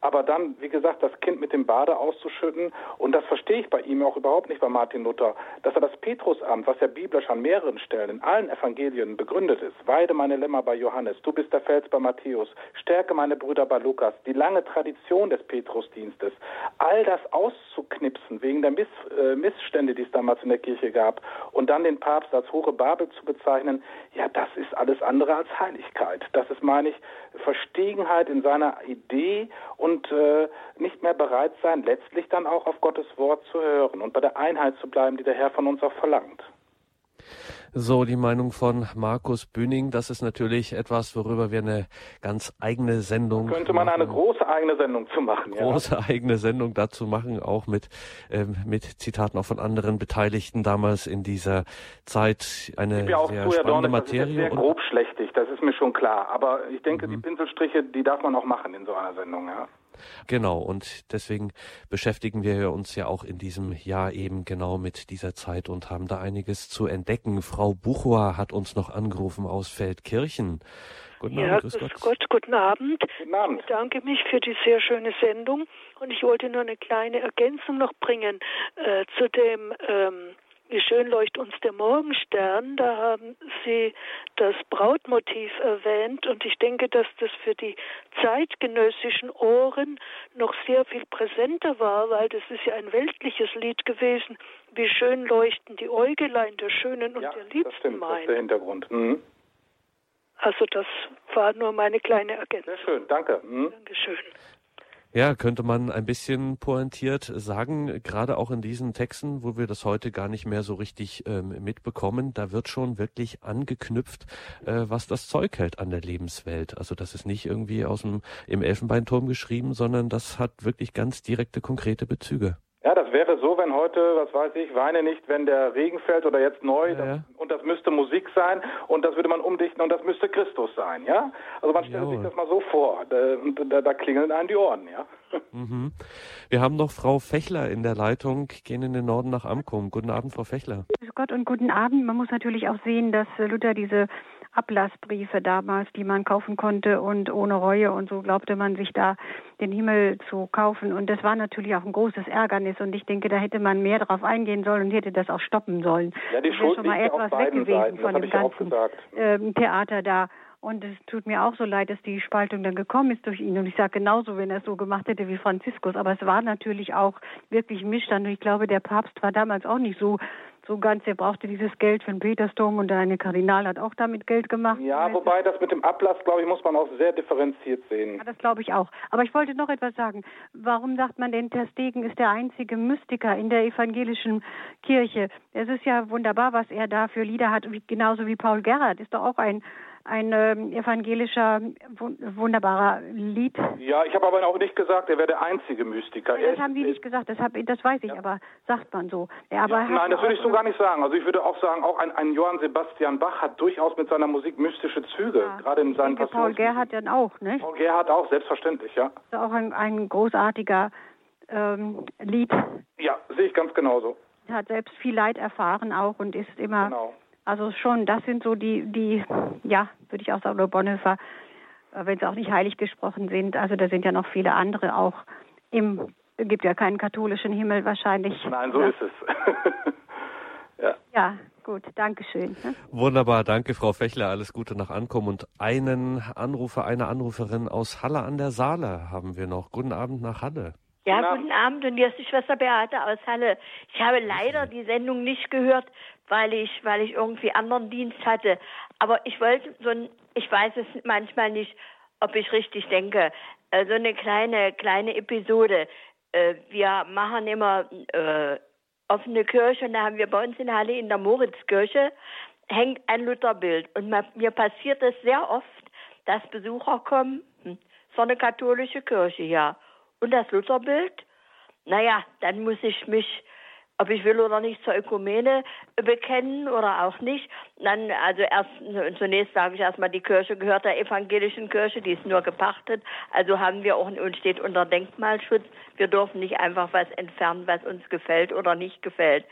Speaker 2: aber dann, wie gesagt, das Kind mit dem Bade auszuschütten, und das verstehe ich bei ihm auch überhaupt nicht bei Martin Luther, dass er das Petrusamt, was ja biblisch an mehreren Stellen in allen Evangelien begründet ist, weide meine Lämmer bei Johannes, du bist der Fels bei Matthäus, stärke meine Brüder bei Lukas, die lange Tradition des Petrusdienstes, all das auszuknipsen wegen der Miss, äh, Missstände, die es damals in der Kirche gab, und dann den Papst als hohe Babel zu bezeichnen, ja, das ist alles andere als Heiligkeit. Das ist, meine ich, Verstegenheit in seiner Idee und äh, nicht mehr bereit sein, letztlich dann auch auf Gottes Wort zu hören und bei der Einheit zu bleiben, die der Herr von uns auch verlangt.
Speaker 1: So, die Meinung von Markus Bühning, das ist natürlich etwas, worüber wir eine ganz eigene Sendung.
Speaker 2: Könnte man eine große eigene Sendung zu machen,
Speaker 1: ja. Große eigene Sendung dazu machen, auch mit, ähm, mit Zitaten auch von anderen Beteiligten damals in dieser Zeit. Eine
Speaker 2: ja auch
Speaker 1: sehr spannende Dornis,
Speaker 2: Materie. Das ist sehr grob schlechtig, das ist mir schon klar. Aber ich denke, mhm. die Pinselstriche, die darf man auch machen in so einer Sendung, ja.
Speaker 1: Genau, und deswegen beschäftigen wir uns ja auch in diesem Jahr eben genau mit dieser Zeit und haben da einiges zu entdecken. Frau Buchua hat uns noch angerufen aus Feldkirchen.
Speaker 5: Guten ja, Abend, grüß Gott. Gott. guten Abend.
Speaker 2: Guten Abend.
Speaker 5: Ich danke mich für die sehr schöne Sendung und ich wollte nur eine kleine Ergänzung noch bringen äh, zu dem ähm, wie schön leuchtet uns der Morgenstern. Da haben Sie das Brautmotiv erwähnt und ich denke, dass das für die zeitgenössischen Ohren noch sehr viel präsenter war, weil das ist ja ein weltliches Lied gewesen. Wie schön leuchten die Äugelein der Schönen und
Speaker 2: ja,
Speaker 5: der Liebsten
Speaker 2: das stimmt,
Speaker 5: mein.
Speaker 2: Das ist der Hintergrund. Mhm.
Speaker 5: Also das war nur meine kleine Ergänzung.
Speaker 2: Sehr schön, danke.
Speaker 5: Mhm. Dankeschön.
Speaker 1: Ja, könnte man ein bisschen pointiert sagen, gerade auch in diesen Texten, wo wir das heute gar nicht mehr so richtig ähm, mitbekommen, da wird schon wirklich angeknüpft, äh, was das Zeug hält an der Lebenswelt. Also das ist nicht irgendwie aus dem im Elfenbeinturm geschrieben, sondern das hat wirklich ganz direkte, konkrete Bezüge.
Speaker 2: Ja, das wäre so, wenn heute, was weiß ich, weine nicht, wenn der Regen fällt oder jetzt neu,
Speaker 1: ja,
Speaker 2: das, und das müsste Musik sein und das würde man umdichten und das müsste Christus sein, ja? Also man stellt sich das mal so vor, da, da, da klingeln einem die Ohren, ja?
Speaker 1: Mhm. Wir haben noch Frau Fechler in der Leitung, gehen in den Norden nach Amkum. Guten Abend, Frau Fechler.
Speaker 6: Grüß Gott und guten Abend. Man muss natürlich auch sehen, dass Luther diese Ablassbriefe damals, die man kaufen konnte und ohne Reue und so glaubte man sich da den Himmel zu kaufen. Und das war natürlich auch ein großes Ärgernis und ich denke, da hätte man mehr darauf eingehen sollen und hätte das auch stoppen sollen.
Speaker 2: Ja, die Schuld
Speaker 6: schon mal etwas weg gewesen
Speaker 2: Seiten,
Speaker 6: von dem ganzen ähm, Theater da. Und es tut mir auch so leid, dass die Spaltung dann gekommen ist durch ihn. Und ich sage genauso, wenn er es so gemacht hätte wie Franziskus. Aber es war natürlich auch wirklich ein Missstand. Und ich glaube, der Papst war damals auch nicht so so ganz, er brauchte dieses Geld für den Petersdom und eine Kardinal hat auch damit Geld gemacht.
Speaker 2: Ja, wobei das mit dem Ablass, glaube ich, muss man auch sehr differenziert sehen.
Speaker 6: Ja, das glaube ich auch. Aber ich wollte noch etwas sagen. Warum sagt man denn, Ter Stegen ist der einzige Mystiker in der evangelischen Kirche? Es ist ja wunderbar, was er da für Lieder hat, genauso wie Paul Gerhardt ist doch auch ein ein äh, evangelischer, wunderbarer Lied.
Speaker 2: Ja, ich habe aber auch nicht gesagt, er wäre der einzige Mystiker.
Speaker 6: Ja, das haben die nicht gesagt, das, hab, das weiß ich, ja. aber sagt man so. Ja,
Speaker 2: nein, das würde ich so gar nicht sagen. Also ich würde auch sagen, auch ein, ein Johann Sebastian Bach hat durchaus mit seiner Musik mystische Züge, gerade in seinen
Speaker 6: denke, Paul Gerhardt dann auch, ne?
Speaker 2: Paul Gerhardt auch, selbstverständlich, ja.
Speaker 6: Das ist auch ein, ein großartiger ähm, Lied.
Speaker 2: Ja, sehe ich ganz genauso.
Speaker 6: Er hat selbst viel Leid erfahren auch und ist immer
Speaker 2: genau.
Speaker 6: Also schon, das sind so die, die, ja, würde ich auch sagen, oder Bonhoeffer, äh, wenn sie auch nicht heilig gesprochen sind. Also da sind ja noch viele andere auch im, gibt ja keinen katholischen Himmel wahrscheinlich.
Speaker 2: Nein, so
Speaker 6: ja.
Speaker 2: ist es.
Speaker 6: ja. ja, gut, Dankeschön.
Speaker 1: Ne? Wunderbar, danke Frau Fechler, alles Gute nach Ankommen und einen Anrufer, eine Anruferin aus Halle an der Saale haben wir noch. Guten Abend nach Halle.
Speaker 7: Ja, guten Abend und hier ist die Schwester Beate aus Halle. Ich habe leider die Sendung nicht gehört, weil ich, weil ich irgendwie anderen Dienst hatte. Aber ich wollte so ein, ich weiß es manchmal nicht, ob ich richtig denke, äh, so eine kleine, kleine Episode. Äh, wir machen immer äh, offene Kirche und da haben wir bei uns in Halle in der Moritzkirche hängt ein Lutherbild. Und mir passiert es sehr oft, dass Besucher kommen, hm, so eine katholische Kirche, ja. und das Lutherbild. Naja, dann muss ich mich ob ich will oder nicht zur Ökumene bekennen oder auch nicht. Dann, also erst zunächst sage ich erstmal, die Kirche gehört der evangelischen Kirche, die ist nur gepachtet. Also haben wir auch und steht unter Denkmalschutz. Wir dürfen nicht einfach was entfernen, was uns gefällt oder nicht gefällt.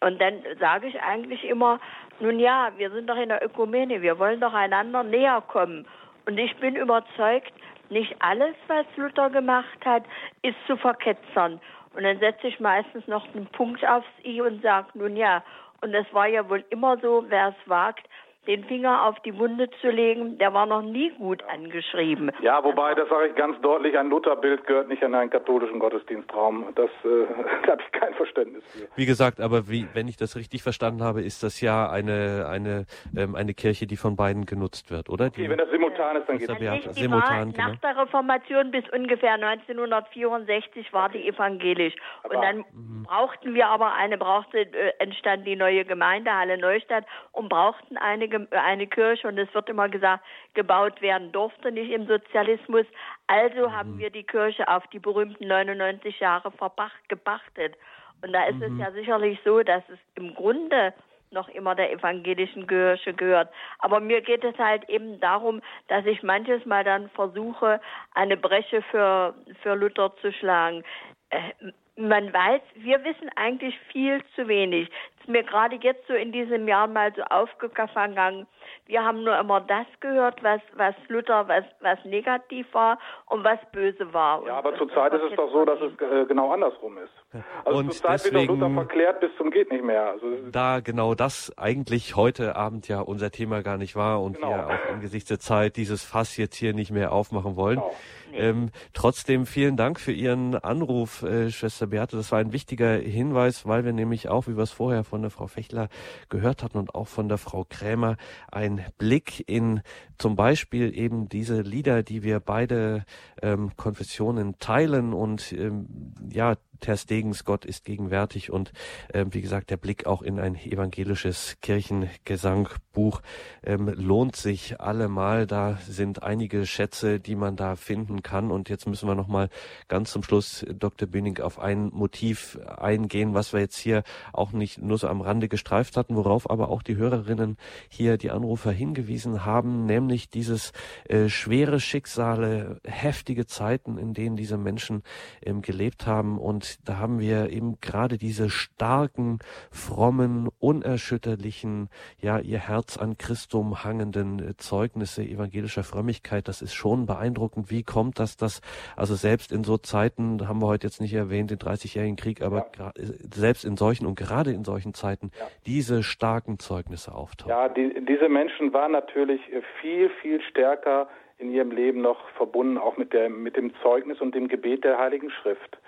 Speaker 7: Und dann sage ich eigentlich immer, nun ja, wir sind doch in der Ökumene, wir wollen doch einander näher kommen. Und ich bin überzeugt, nicht alles, was Luther gemacht hat, ist zu verketzern. Und dann setze ich meistens noch einen Punkt aufs I und sage, nun ja, und es war ja wohl immer so, wer es wagt, den Finger auf die Wunde zu legen, der war noch nie gut angeschrieben.
Speaker 2: Ja, wobei, das sage ich ganz deutlich, ein Lutherbild gehört nicht in einen katholischen Gottesdienstraum. Das äh, habe ich kein Verständnis für.
Speaker 1: Wie gesagt, aber wie, wenn ich das richtig verstanden habe, ist das ja eine, eine, ähm, eine Kirche, die von beiden genutzt wird, oder?
Speaker 2: Die, okay, wenn das simultan ist, dann geht
Speaker 7: es. Die simultan, genau. Nach der Reformation bis ungefähr 1964 war die evangelisch. Aber und dann mhm. brauchten wir aber eine, brauchte, äh, entstand die neue Gemeindehalle Neustadt und brauchten eine eine Kirche und es wird immer gesagt, gebaut werden durfte nicht im Sozialismus. Also mhm. haben wir die Kirche auf die berühmten 99 Jahre verpacht, gepachtet. Und da ist mhm. es ja sicherlich so, dass es im Grunde noch immer der evangelischen Kirche gehört. Aber mir geht es halt eben darum, dass ich manches Mal dann versuche, eine Breche für, für Luther zu schlagen. Äh, man weiß, wir wissen eigentlich viel zu wenig mir gerade jetzt so in diesem Jahr mal so aufgegangen. Wir haben nur immer das gehört, was, was Luther, was, was negativ war und was böse war.
Speaker 2: Ja, aber zurzeit ist es doch so, dass es äh, genau andersrum ist. Also und zurzeit deswegen, wird Luther verklärt bis zum geht nicht mehr. Also
Speaker 1: da genau das eigentlich heute Abend ja unser Thema gar nicht war und genau. wir auch angesichts der Zeit dieses Fass jetzt hier nicht mehr aufmachen wollen. Genau. Ähm, trotzdem vielen Dank für Ihren Anruf, äh, Schwester Beate. Das war ein wichtiger Hinweis, weil wir nämlich auch, wie wir es vorher von der Frau Fechler gehört hatten und auch von der Frau Krämer, ein Blick in zum Beispiel eben diese Lieder, die wir beide ähm, Konfessionen teilen und ähm, ja Ter Stegens Gott ist gegenwärtig und ähm, wie gesagt der Blick auch in ein evangelisches Kirchengesangbuch ähm, lohnt sich allemal. Da sind einige Schätze, die man da finden kann. Und jetzt müssen wir noch mal ganz zum Schluss, Dr. Bühning, auf ein Motiv eingehen, was wir jetzt hier auch nicht nur so am Rande gestreift hatten, worauf aber auch die Hörerinnen hier, die Anrufer hingewiesen haben, nämlich dieses äh, schwere Schicksale, heftige Zeiten, in denen diese Menschen ähm, gelebt haben und da haben wir eben gerade diese starken, frommen, unerschütterlichen, ja, ihr Herz an Christum hangenden äh, Zeugnisse evangelischer Frömmigkeit. Das ist schon beeindruckend. Wie kommt das, dass, also selbst in so Zeiten, haben wir heute jetzt nicht erwähnt, den 30-jährigen Krieg, aber ja. Äh, selbst in solchen und gerade in solchen Zeiten ja. diese starken Zeugnisse auftauchen.
Speaker 2: Ja, die, diese Menschen waren natürlich viel, viel stärker in ihrem Leben noch verbunden, auch mit, der, mit dem Zeugnis und dem Gebet der Heiligen Schrift.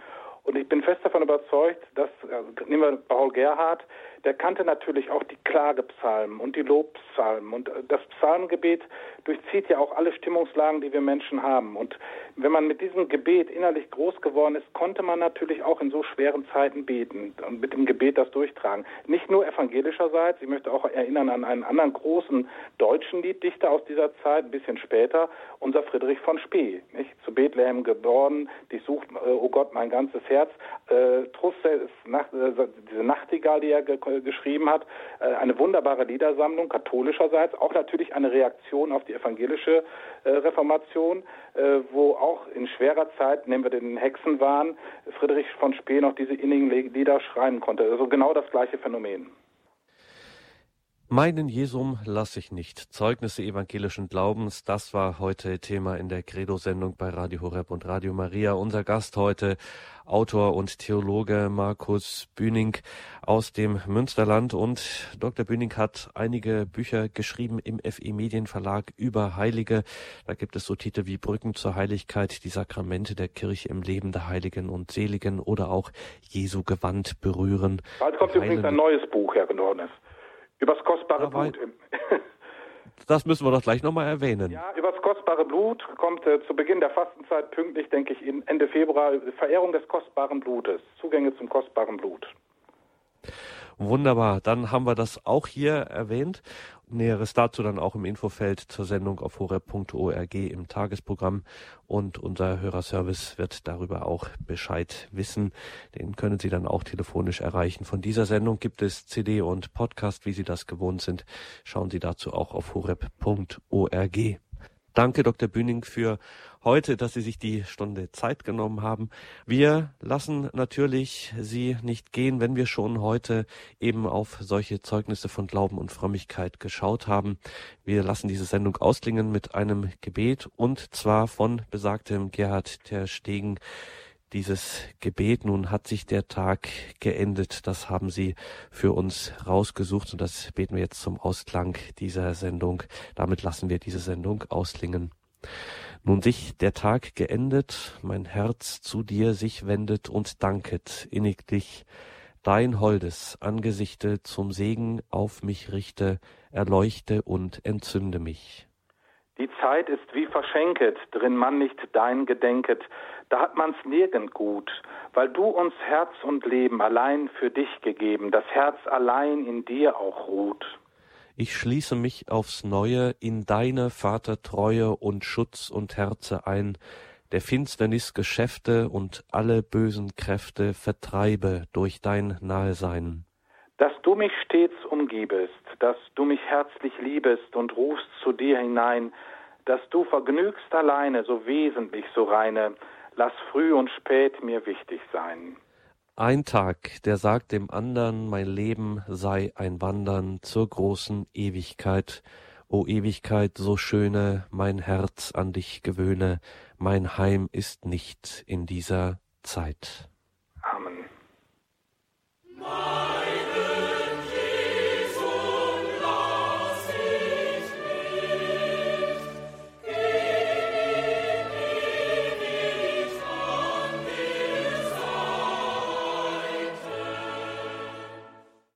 Speaker 2: Und ich bin fest davon überzeugt, dass, also nehmen wir Paul Gerhardt, der kannte natürlich auch die Klagepsalmen und die Lobpsalmen. Und das Psalmgebet durchzieht ja auch alle Stimmungslagen, die wir Menschen haben. Und wenn man mit diesem Gebet innerlich groß geworden ist, konnte man natürlich auch in so schweren Zeiten beten und mit dem Gebet das durchtragen. Nicht nur evangelischerseits, ich möchte auch erinnern an einen anderen großen deutschen Lieddichter aus dieser Zeit, ein bisschen später, unser Friedrich von Spee, nicht? zu Bethlehem geboren, die sucht, äh, oh Gott, mein ganzes Herz. Äh, Nacht, äh, diese Nachtigall, die er geschrieben hat. Äh, eine wunderbare Liedersammlung, katholischerseits, auch natürlich eine Reaktion auf die evangelische äh, Reformation, äh, wo auch in schwerer Zeit, nehmen wir den Hexenwahn, Friedrich von Spee noch diese innigen Lieder schreien konnte. Also genau das gleiche Phänomen.
Speaker 1: Meinen Jesum lasse ich nicht. Zeugnisse evangelischen Glaubens, das war heute Thema in der Credo-Sendung bei Radio Horeb und Radio Maria. Unser Gast heute, Autor und Theologe Markus Bühning aus dem Münsterland. Und Dr. Bühning hat einige Bücher geschrieben im FE Medienverlag über Heilige. Da gibt es so Titel wie Brücken zur Heiligkeit, die Sakramente der Kirche im Leben der Heiligen und Seligen oder auch Jesu Gewand berühren.
Speaker 2: Bald kommt übrigens ein neues Buch, Herr Gedornes. Übers kostbare Aber Blut.
Speaker 1: Das müssen wir doch gleich nochmal erwähnen.
Speaker 2: Ja, übers kostbare Blut kommt äh, zu Beginn der Fastenzeit pünktlich, denke ich, Ende Februar Verehrung des kostbaren Blutes, Zugänge zum kostbaren Blut.
Speaker 1: Wunderbar, dann haben wir das auch hier erwähnt. Näheres dazu dann auch im Infofeld zur Sendung auf horeb.org im Tagesprogramm und unser Hörerservice wird darüber auch Bescheid wissen. Den können Sie dann auch telefonisch erreichen. Von dieser Sendung gibt es CD und Podcast, wie Sie das gewohnt sind. Schauen Sie dazu auch auf horeb.org. Danke, Dr. Bühning, für heute, dass Sie sich die Stunde Zeit genommen haben. Wir lassen natürlich Sie nicht gehen, wenn wir schon heute eben auf solche Zeugnisse von Glauben und Frömmigkeit geschaut haben. Wir lassen diese Sendung ausklingen mit einem Gebet und zwar von besagtem Gerhard Ter Stegen dieses Gebet. Nun hat sich der Tag geendet. Das haben Sie für uns rausgesucht und das beten wir jetzt zum Ausklang dieser Sendung. Damit lassen wir diese Sendung ausklingen. Nun sich der Tag geendet, mein Herz zu dir sich wendet und danket inniglich, dein holdes Angesichte zum Segen auf mich richte, erleuchte und entzünde mich.
Speaker 2: Die Zeit ist wie verschenket, drin man nicht dein gedenket, da hat man's nirgend gut, weil du uns Herz und Leben allein für dich gegeben, das Herz allein in dir auch ruht.
Speaker 1: Ich schließe mich aufs Neue in deine Vatertreue und Schutz und Herze ein, der Finsternis Geschäfte und alle bösen Kräfte vertreibe durch dein Nahesein.
Speaker 2: Dass du mich stets umgibest, dass du mich herzlich liebest und rufst zu dir hinein, dass du vergnügst alleine, so wesentlich, so reine, lass früh und spät mir wichtig sein.
Speaker 1: Ein Tag, der sagt dem andern, mein Leben sei ein Wandern zur großen Ewigkeit. O Ewigkeit so schöne, mein Herz an dich gewöhne, mein Heim ist nicht in dieser Zeit. Amen.